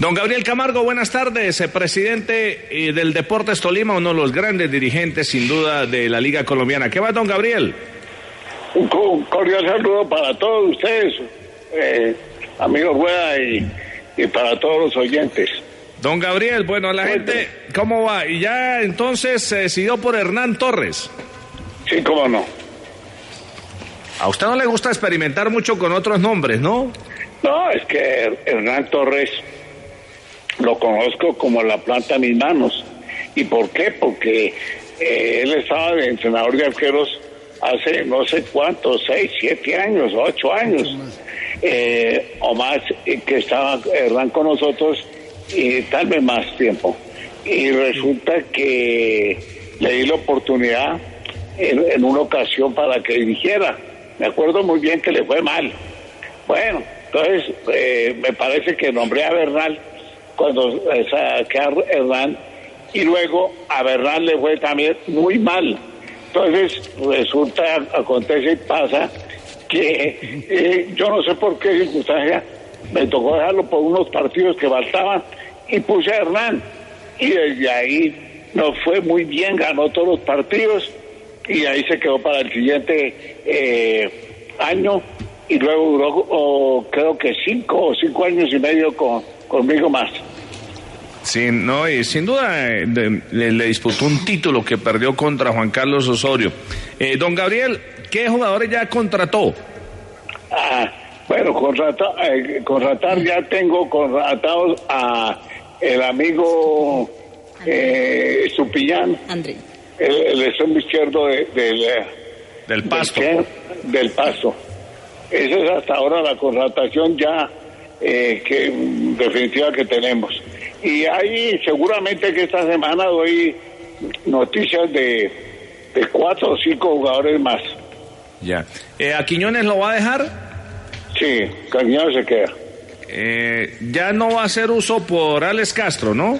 Don Gabriel Camargo, buenas tardes. Eh, Presidente eh, del Deportes Tolima, uno de los grandes dirigentes, sin duda, de la Liga Colombiana. ¿Qué va, don Gabriel? Un co- un cordial saludo para todos ustedes, eh, amigos Rueda, y, y para todos los oyentes. Don Gabriel, bueno, la gente, ¿cómo va? Y ya entonces se decidió por Hernán Torres. Sí, cómo no. A usted no le gusta experimentar mucho con otros nombres, ¿no? No, es que Hernán Torres lo conozco como la planta de mis manos. ¿Y por qué? Porque eh, él estaba de entrenador de arqueros hace no sé cuántos, seis, siete años, ocho años, eh, o más, eh, que estaba Hernán con nosotros y tal vez más tiempo. Y resulta que le di la oportunidad en, en una ocasión para que dirigiera. Me acuerdo muy bien que le fue mal. Bueno, entonces eh, me parece que nombré a Bernal cuando eh, a Hernán y luego a Bernal le fue también muy mal. Entonces resulta, acontece y pasa que eh, yo no sé por qué circunstancia me tocó dejarlo por unos partidos que faltaban y puse a Hernán. Y desde ahí nos fue muy bien, ganó todos los partidos y ahí se quedó para el siguiente eh, año y luego duró oh, creo que cinco o cinco años y medio con, conmigo más. Sí, no, y sin duda eh, de- le, le disputó un título que perdió contra Juan Carlos Osorio. Eh, don Gabriel, ¿qué jugadores ya contrató? Ah, bueno, contrata- eh, contratar ya tengo contratados a el amigo eh, Supillán, André. el, el extremo izquierdo de- del, eh, Del Pasto. Del, del pasto. Esa es hasta ahora la contratación ya eh, que mm, definitiva que tenemos. Y ahí seguramente que esta semana doy noticias de, de cuatro o cinco jugadores más. Ya. Eh, ¿A Quiñones lo va a dejar? Sí, Cañón se queda. Eh, ya no va a hacer uso por Alex Castro, ¿no?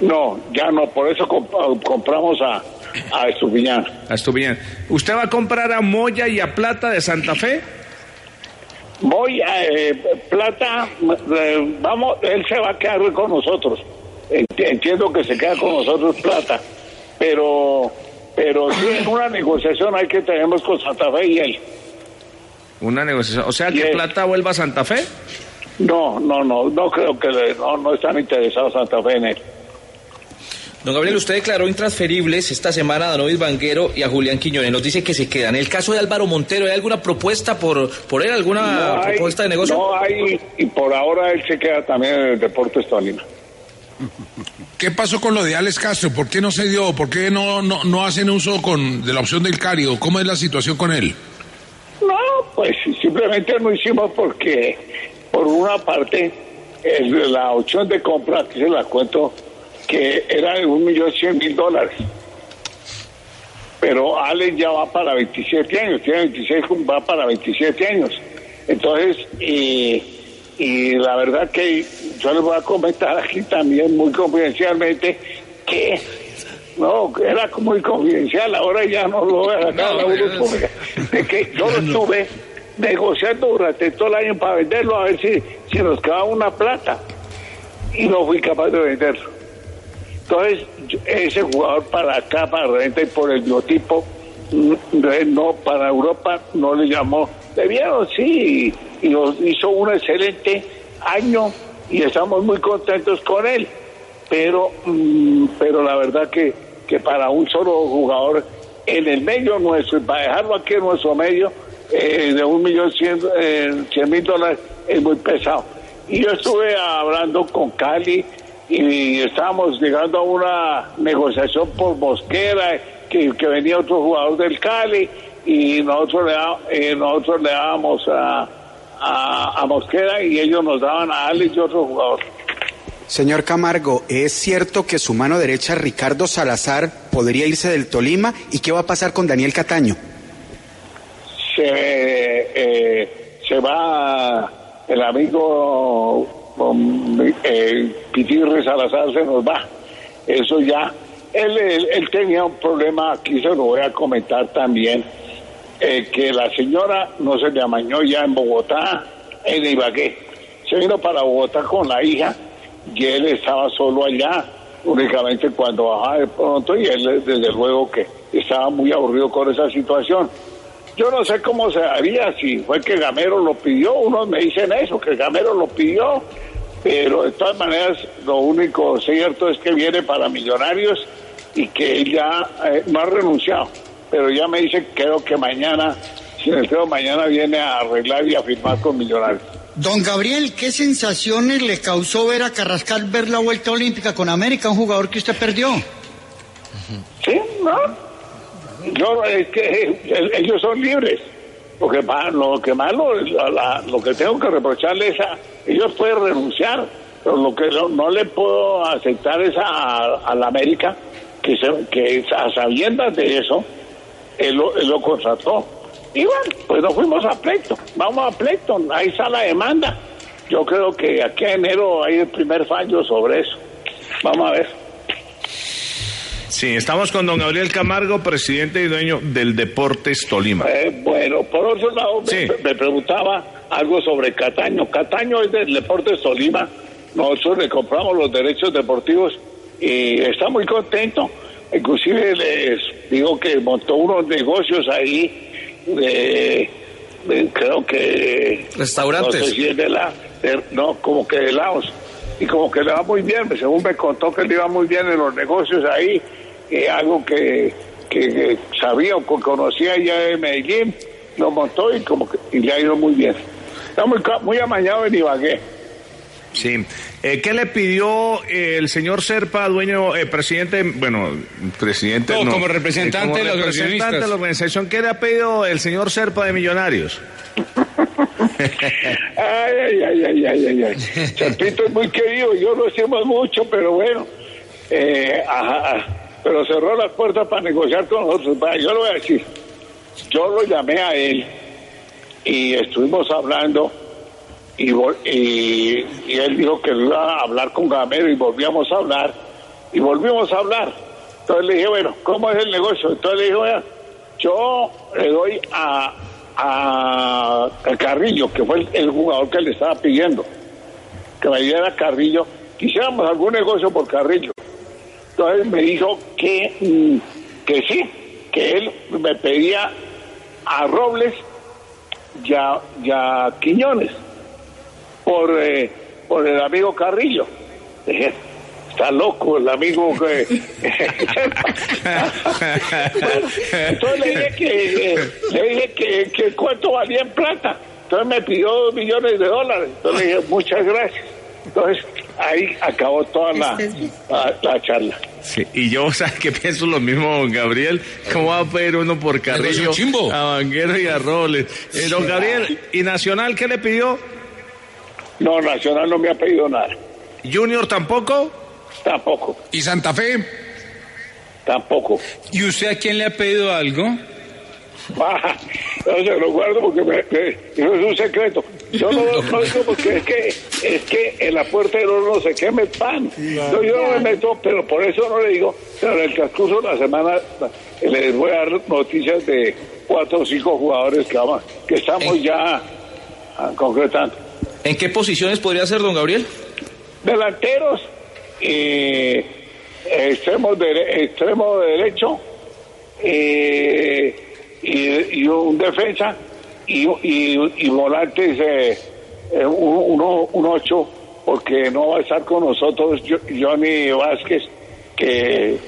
No, ya no, por eso comp- compramos a, a Estupiñán. Estuvo bien. ¿Usted va a comprar a Moya y a Plata de Santa Fe? Voy a eh, Plata, eh, vamos, él se va a quedar con nosotros. Ent- Entiendo que se queda con nosotros Plata, pero pero sí en una negociación hay que tenemos con Santa Fe y él. Una negociación. O sea, que. Plata vuelva a Santa Fe. No, no, no, no creo que le- no, no están interesados Santa Fe en él. Don Gabriel, usted declaró intransferibles esta semana a Danovis Banguero y a Julián Quiñones. Nos dice que se quedan. En el caso de Álvaro Montero, ¿hay alguna propuesta por, por él? ¿Alguna No hay- propuesta de negocio? No hay, y por ahora él se queda también en el Deportes Tolima. ¿Qué pasó con lo de Alex Castro? ¿Por qué no se dio? ¿Por qué no, no, no hacen uso con, de la opción del Cario? ¿Cómo es la situación con él? No, pues simplemente no hicimos porque, por una parte, el- la opción de compra, que se la cuento, que era de un millón cien mil dólares. Pero Alex ya va para 27 años, tiene 26, va para 27 años. Entonces, y, y la verdad que yo les voy a comentar aquí también muy confidencialmente que no, era muy confidencial, ahora ya no lo voy a sacar a la. De que yo lo estuve negociando durante todo el año para venderlo, a ver si, si nos quedaba una plata. Y no fui capaz de venderlo. Entonces, ese jugador para acá, para renta y por el biotipo, mm, no, para Europa no le llamó. Debieron, sí, y nos hizo un excelente año y estamos muy contentos con él. Pero, mm, pero la verdad que, que para un solo jugador en el medio nuestro, para dejarlo aquí en nuestro medio, eh, de un millón cien, eh, cien mil dólares es muy pesado. Y yo estuve hablando con Cali y estábamos llegando a una negociación por Mosquera, que, que venía otro jugador del Cali y nosotros le, da- eh, nosotros le dábamos a, a, a Mosquera y ellos nos daban a Alex y otro jugador. Señor Camargo, ¿es cierto que su mano derecha, Ricardo Salazar, podría irse del Tolima? ¿Y qué va a pasar con Daniel Cataño? Se, eh, se va el amigo um, eh, Pitirre Salazar, se nos va. Eso ya. Él, él, él tenía un problema, aquí se lo voy a comentar también, eh, que la señora no se le amañó ya en Bogotá, en Ibagué. Se vino para Bogotá con la hija y él estaba solo allá, únicamente cuando bajaba de pronto y él desde luego que estaba muy aburrido con esa situación. Yo no sé cómo se haría, si fue que Gamero lo pidió, unos me dicen eso, que Gamero lo pidió, pero de todas maneras lo único cierto es que viene para millonarios y que él ya eh, no ha renunciado, pero ya me dice creo que mañana, si el creo mañana viene a arreglar y a firmar con millonarios. Don Gabriel, ¿qué sensaciones le causó ver a Carrascal ver la vuelta olímpica con América, un jugador que usted perdió? Sí, ¿no? Es que ellos son libres. Lo que, lo que malo, lo que tengo que reprocharles es a ellos pueden renunciar, pero lo que no, no le puedo aceptar es a, a la América que, se, que a sabiendas de eso, él lo, contrató. Y bueno, pues nos fuimos a pleito, vamos a pleito, ahí está la demanda. Yo creo que aquí en enero hay el primer fallo sobre eso. Vamos a ver. Sí, estamos con don Gabriel Camargo, presidente y dueño del Deportes Tolima. Eh, bueno, por otro lado, me- Sí. me, preguntaba algo sobre Cataño. Cataño es del Deportes Tolima. Nosotros le compramos los derechos deportivos y está muy contento. Inclusive les digo que montó unos negocios ahí de, de- creo que... Restaurantes. No sé si es de la... de- no, como que de helados. Y como que le va muy bien, según me contó que le iba muy bien en los negocios ahí, eh, algo que, que, que sabía o que conocía ya de Medellín, lo montó y como que y le ha ido muy bien. Está muy, muy amañado en Ibagué. Sí. Eh, ¿Qué le pidió eh, el señor Serpa, dueño, eh, presidente, bueno, presidente No, no, como representante eh, como de los representante accionistas. de la organización, ¿qué le ha pedido el señor Serpa de Millonarios? Ay, ay, ay, ay, ay, ay, ay. Chapito es muy querido, yo lo estimo mucho, pero bueno, eh, ajá, ajá. Pero cerró las puertas para negociar con nosotros. Yo lo voy a decir, yo lo llamé a él y estuvimos hablando y, él dijo que iba a hablar con Gamero y volvíamos a hablar y volvimos a hablar. Entonces le dije, bueno, ¿cómo es el negocio? Entonces le dije, bueno, yo le doy a, a, Carrillo, que fue el, el jugador que le estaba pidiendo, que me diera Carrillo, quisiéramos algún negocio por Carrillo. Entonces me dijo que, mm, que sí, que él me pedía a Robles y a, y a Quiñones por, eh, por el amigo Carrillo. Dije, está loco el amigo que... Bueno, entonces le dije que, eh, le dije que, que cuánto valía en plata. Entonces me pidió dos millones de dólares. Entonces le dije, muchas gracias. Entonces ahí acabó toda la, la, la charla. Sí, y yo, ¿sabes que pienso lo mismo, don Gabriel? ¿Cómo va a pedir uno por Carrillo a Banguero y a Robles? Eh, don Gabriel, ¿y Nacional qué le pidió? No, Nacional no me ha pedido nada. ¿Junior tampoco? Tampoco, ¿Y Santa Fe? tampoco. ¿Y usted a quién le ha pedido algo? Ah, no se lo guardo porque me- me- eso es un secreto. Yo no lo digo porque es que, es que en la puerta del horno se queme el pan. No, yo no me meto, pero por eso no le digo. Pero en el transcurso de la semana les voy a dar noticias de cuatro o cinco jugadores que, vamos, que estamos ya concretando. ¿En qué posiciones podría ser, don Gabriel? Delanteros, eh, extremo, dere- extremo derecho eh, y, y un defensa y, y, y volantes eh, eh, un, uno, un ocho porque no va a estar con nosotros Jo- Johnny Vázquez que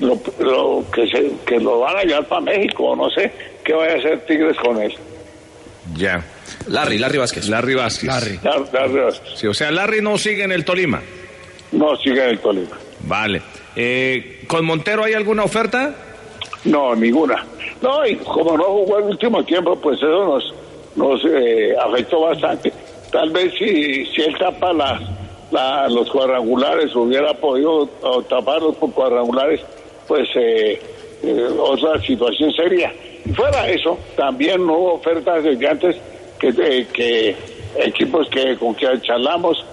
lo, lo- que, se, que lo van a llevar para México no sé qué vaya a hacer Tigres con él Ya. Larry, Larry Vázquez. Larry Vázquez. Larry. Dar- dar- Sí, o sea, Larry no sigue en el Tolima. no sigue en el Tolima Vale. Eh, ¿Con Montero hay alguna oferta? No, ninguna. No, y como no jugó el último tiempo, pues eso nos, nos eh, afectó bastante. Tal vez si, si él tapa las, la- los cuadrangulares, hubiera podido taparlos por cuadrangulares, pues eh, eh, otra situación seria. Y fuera eso, también no hubo ofertas de antes que, eh, que equipos que con que charlamos,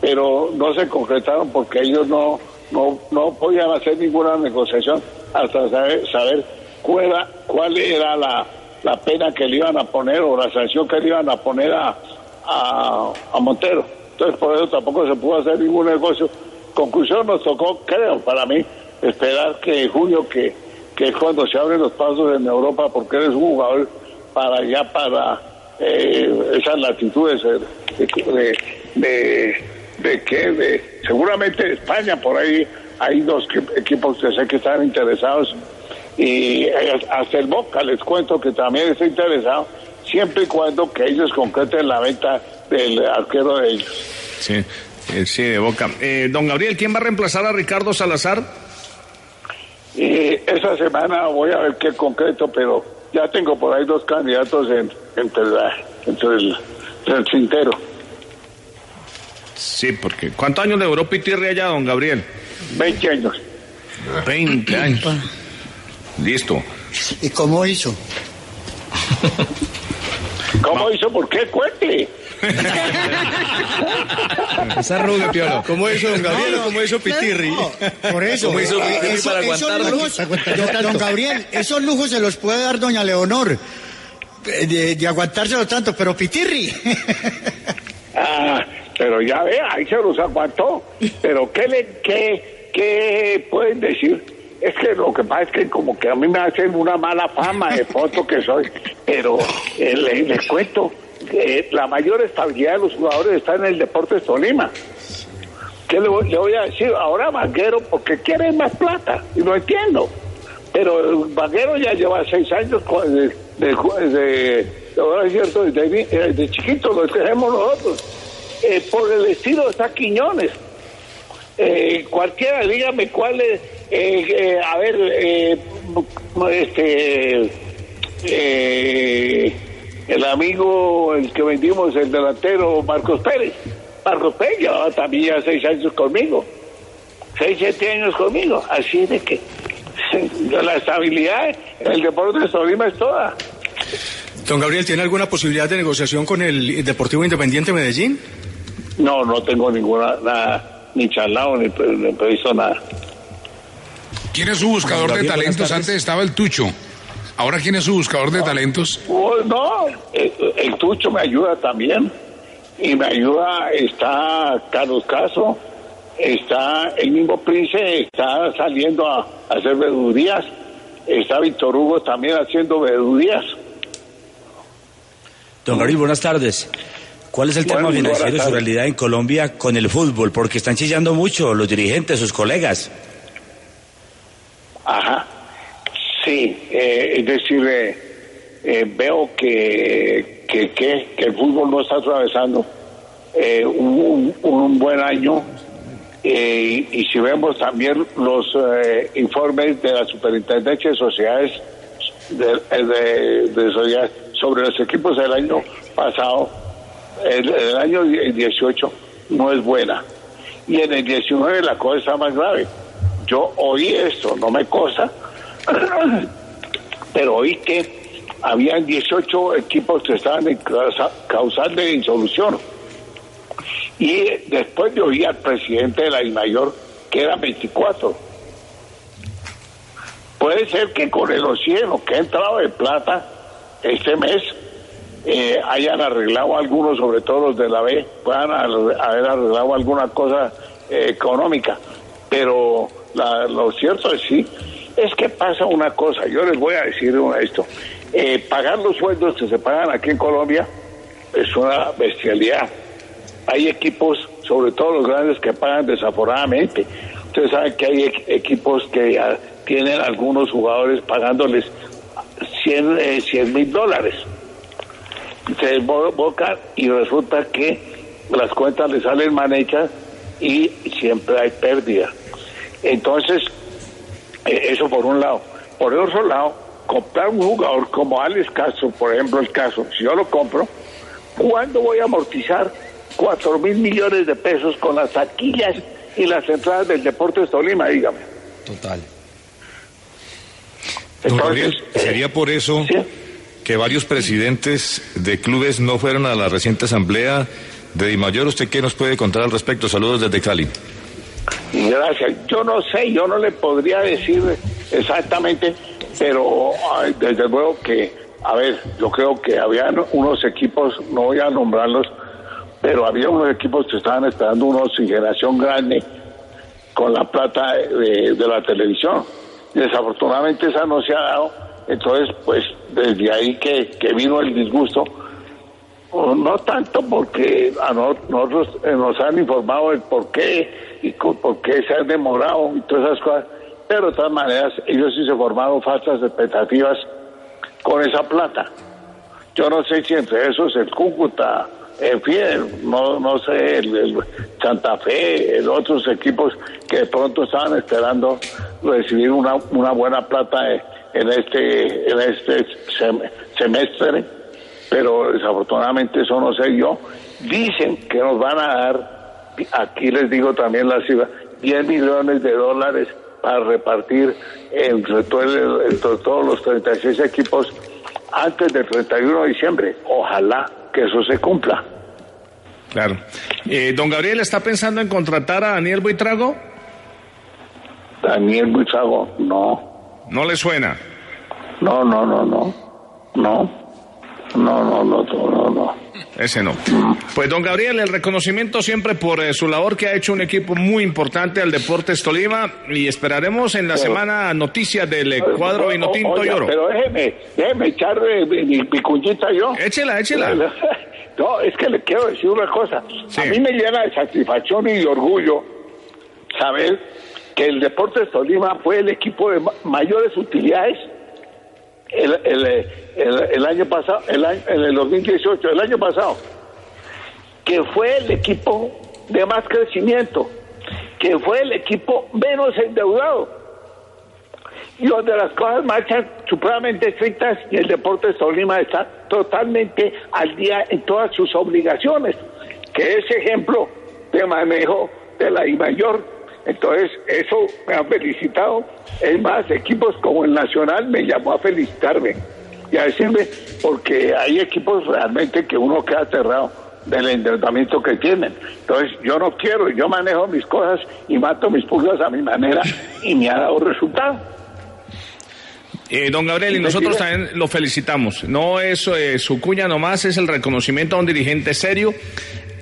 pero no se concretaron porque ellos no, no, no podían hacer ninguna negociación hasta saber, saber cuál era, cuál era la, la pena que le iban a poner o la sanción que le iban a poner a, a, Montero. Entonces, por eso tampoco se pudo hacer ningún negocio. Conclusión, nos tocó, creo, para mí, esperar que junio, que, que es cuando se abren los pasos en Europa, porque eres un jugador para allá, para eh, esas latitudes eh, de, de, de, de que, de, seguramente España, por ahí hay dos equipos que sé que están interesados y eh, hasta el Boca les cuento que también está interesado siempre y cuando que ellos concreten la venta del arquero de ellos. Sí, eh, sí, de boca. Eh, don Gabriel, ¿quién va a reemplazar a Ricardo Salazar? Y esa semana voy a ver qué concreto, pero ya tengo por ahí dos candidatos en, entre, la- entre el, entre el cintero. Sí, porque ¿cuántos años de Europa y Tierra allá, don Gabriel? 20 años. 20 años. Listo. ¿Y cómo hizo? ¿Cómo hizo? ¿Por qué? Cuente. Esa arruga, Piolo. ¿Cómo hizo don Gabriel No, o no, cómo hizo Pitirri? no, por eso. ¿Cómo hizo eh, Pitirri eso- para aguantarlo? lujos- don, don Gabriel, esos lujos se los puede dar doña Leonor. eh, De, de aguantárselo tanto, pero Pitirri. Ah, pero ya ve, ahí se los aguantó. Pero ¿qué, le, qué, qué pueden decir? Es que lo que pasa es que como que a mí me hacen una mala fama de foto que soy, pero eh, le- les cuento que la mayor estabilidad de los jugadores está en el Deportes Tolima. ¿Qué le voy, a decir? Ahora Vanguero, porque quiere más plata, y lo entiendo. Pero el Vanguero ya lleva seis años de, ahora cierto, de, de chiquito lo tenemos nosotros. Eh, por el estilo está Quiñones. Eh, cualquiera, dígame cuál es, eh, eh, a ver, eh, este, eh, el amigo, el que vendimos, el delantero Marcos Pérez. Marcos Pérez llevaba también ya seis años conmigo, seis, siete años conmigo, así de que la estabilidad en el deporte de Tolima es toda. Don Gabriel, ¿tiene alguna posibilidad de negociación con el Deportivo Independiente Medellín? No, no tengo ninguna, nada, ni charlado, ni, ni previsto nada. ¿Quién es su buscador de Gabriel, talentos? Antes estaba el Tucho. Ahora, ¿quién es su buscador de talentos? Oh, no, el, el Tucho me ayuda también. Y me ayuda, está Carlos Caso, está el mismo Prince, está saliendo a, a hacer vedurías, está Víctor Hugo también haciendo vedurías. Don Gabriel, buenas tardes. ¿Cuál es el tema financiero de su realidad en Colombia con el fútbol? Porque están chillando mucho los dirigentes, sus colegas. Ajá, sí, eh, es decir, eh, eh, veo que, que, que, que el fútbol no está atravesando eh, un, un- un buen año y si vemos también los informes de la Superintendencia de Sociedades de, de- de sociedades sobre los equipos del año pasado, el, el año 18 no es buena y en el 19 la cosa está más grave. Yo oí esto, no me cosa, pero oí que habían 18 equipos que estaban en causa- causal de insolución. Y después de oír al presidente de la IMAYOR que eran 24. Puede ser que con el océano que ha entrado de plata este mes eh, hayan arreglado algunos, sobre todo los de la B, puedan haber arreglado alguna cosa eh, económica. Pero la- lo cierto es sí, es que pasa una cosa, yo les voy a decir esto, eh, pagar los sueldos que se pagan aquí en Colombia es una bestialidad. Hay equipos, sobre todo los grandes, que pagan desaforadamente. Ustedes saben que hay equ- equipos que ya tienen algunos jugadores pagándoles 100 mil dólares se desbocan y resulta que las cuentas le salen mal hechas y siempre hay pérdida. Entonces, eh, eso por un lado. Por el otro lado, comprar un jugador como Alex Castro, por ejemplo, el caso, si yo lo compro, ¿cuándo voy a amortizar cuatro mil millones de pesos con las taquillas y las entradas del Deportes Tolima, dígame. Total. Don Gabriel, ¿sería por eso que varios presidentes de clubes no fueron a la reciente asamblea de Dimayor? ¿Usted qué nos puede contar al respecto? Saludos desde Cali. Gracias. Yo no sé, yo no le podría decir exactamente, pero desde luego que, a ver, yo creo que había unos equipos, no voy a nombrarlos, pero había unos equipos que estaban esperando una oxigenación grande con la plata de, de la televisión. Desafortunadamente esa no se ha dado, entonces pues desde ahí que, que vino el disgusto, no tanto porque a no- nosotros eh, nos han informado el por qué y por qué se han demorado y todas esas cosas, pero de todas maneras ellos sí se formaron falsas expectativas con esa plata. Yo no sé si entre esos el Cúcuta, en fin, no, no sé, el, el Santa Fe, el otros equipos que de pronto estaban esperando recibir una, una buena plata eh, en este, en este sem- semestre, pero desafortunadamente eso no sé yo. Dicen que nos van a dar, aquí les digo también la cifra, 10 millones de dólares para repartir entre, todo el- entre todos los 36 equipos antes del 31 de diciembre. Ojalá que eso se cumpla. Claro. Eh, don Gabriel, ¿está pensando en contratar a Daniel Buitrago? Daniel Buitrago, no. ¿No le suena? No, no, no, no. No. No, no, no, no, no, no. Ese no. Pues don Gabriel, el reconocimiento siempre por eh, su labor que ha hecho un equipo muy importante al Deportes Tolima y esperaremos en la Pero- semana noticias del eh, cuadro O- Vinotinto y Oro. Pero déjeme, déjeme echar eh, mi, mi- cuñita yo. Échela, échela. No, es que le quiero decir una cosa. A mí me llena de satisfacción y de orgullo saber que el Deportes Tolima fue el equipo de ma- mayores utilidades el, el, el- año pasado, el año- en el 2018, el año pasado, que fue el equipo de más crecimiento, que fue el equipo menos endeudado y donde las cosas marchan supremamente estrictas y el Deportes Tolima está totalmente al día en todas sus obligaciones, que es ejemplo de manejo de la I mayor. Entonces, eso me han felicitado. Es más, equipos como el Nacional me llamó a felicitarme y a decirme, porque hay equipos realmente que uno queda aterrado del endeudamiento que tienen. Entonces, yo no quiero, yo manejo mis cosas y mato mis pulgas a mi manera y me ha dado resultado. Eh, don Gabriel, y nosotros también lo felicitamos. No es eh, su cuña nomás, es el reconocimiento a un dirigente serio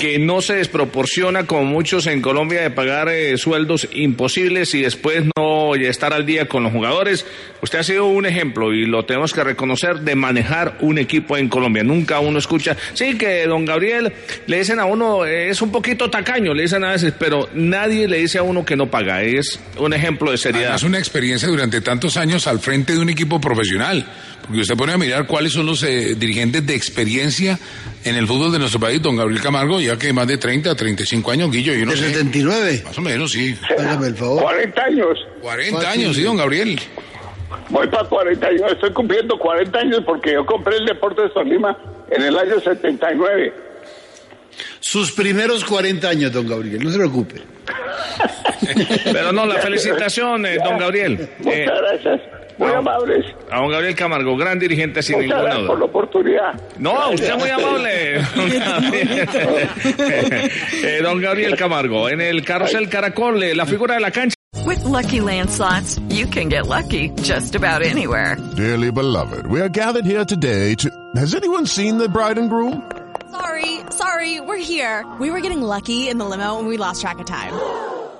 que no se desproporciona como muchos en Colombia de pagar eh, sueldos imposibles y después no estar al día con los jugadores. Usted ha sido un ejemplo y lo tenemos que reconocer de manejar un equipo en Colombia. Nunca uno escucha, sí que don Gabriel le dicen a uno, eh, es un poquito tacaño, le dicen a veces, pero nadie le dice a uno que no paga. Es un ejemplo de seriedad. Es una experiencia durante tantos años al frente de un equipo profesional. Porque usted pone a mirar cuáles son los eh, dirigentes de experiencia en el fútbol de nuestro país, don Gabriel Camargo, ya que más de 30, 35 años, Guillo, yo no ¿De sé. 79? Más o menos, sí. Hágame el favor. 40 años. 40 años, sí, don Gabriel. Voy para 40 años, estoy cumpliendo 40 años porque yo compré el Deportes Tolima en el año 79. Sus primeros 40 años, don Gabriel, no se preocupe. Pero no, la felicitación, eh, don Gabriel. Muchas Eh, gracias. Muy amables. A don Gabriel Camargo, gran dirigente sin Muchas ninguna gracias por la oportunidad. No, usted es muy amable. don Gabriel. Eh, don Gabriel Camargo, en el carrusel Caracol, eh, la figura de la cancha. With Lucky Land slots, you can get lucky just about anywhere. Dearly beloved, we are gathered here today to. Has anyone seen the bride and groom? Sorry, sorry, we're here. We were getting lucky in the limo and we lost track of time.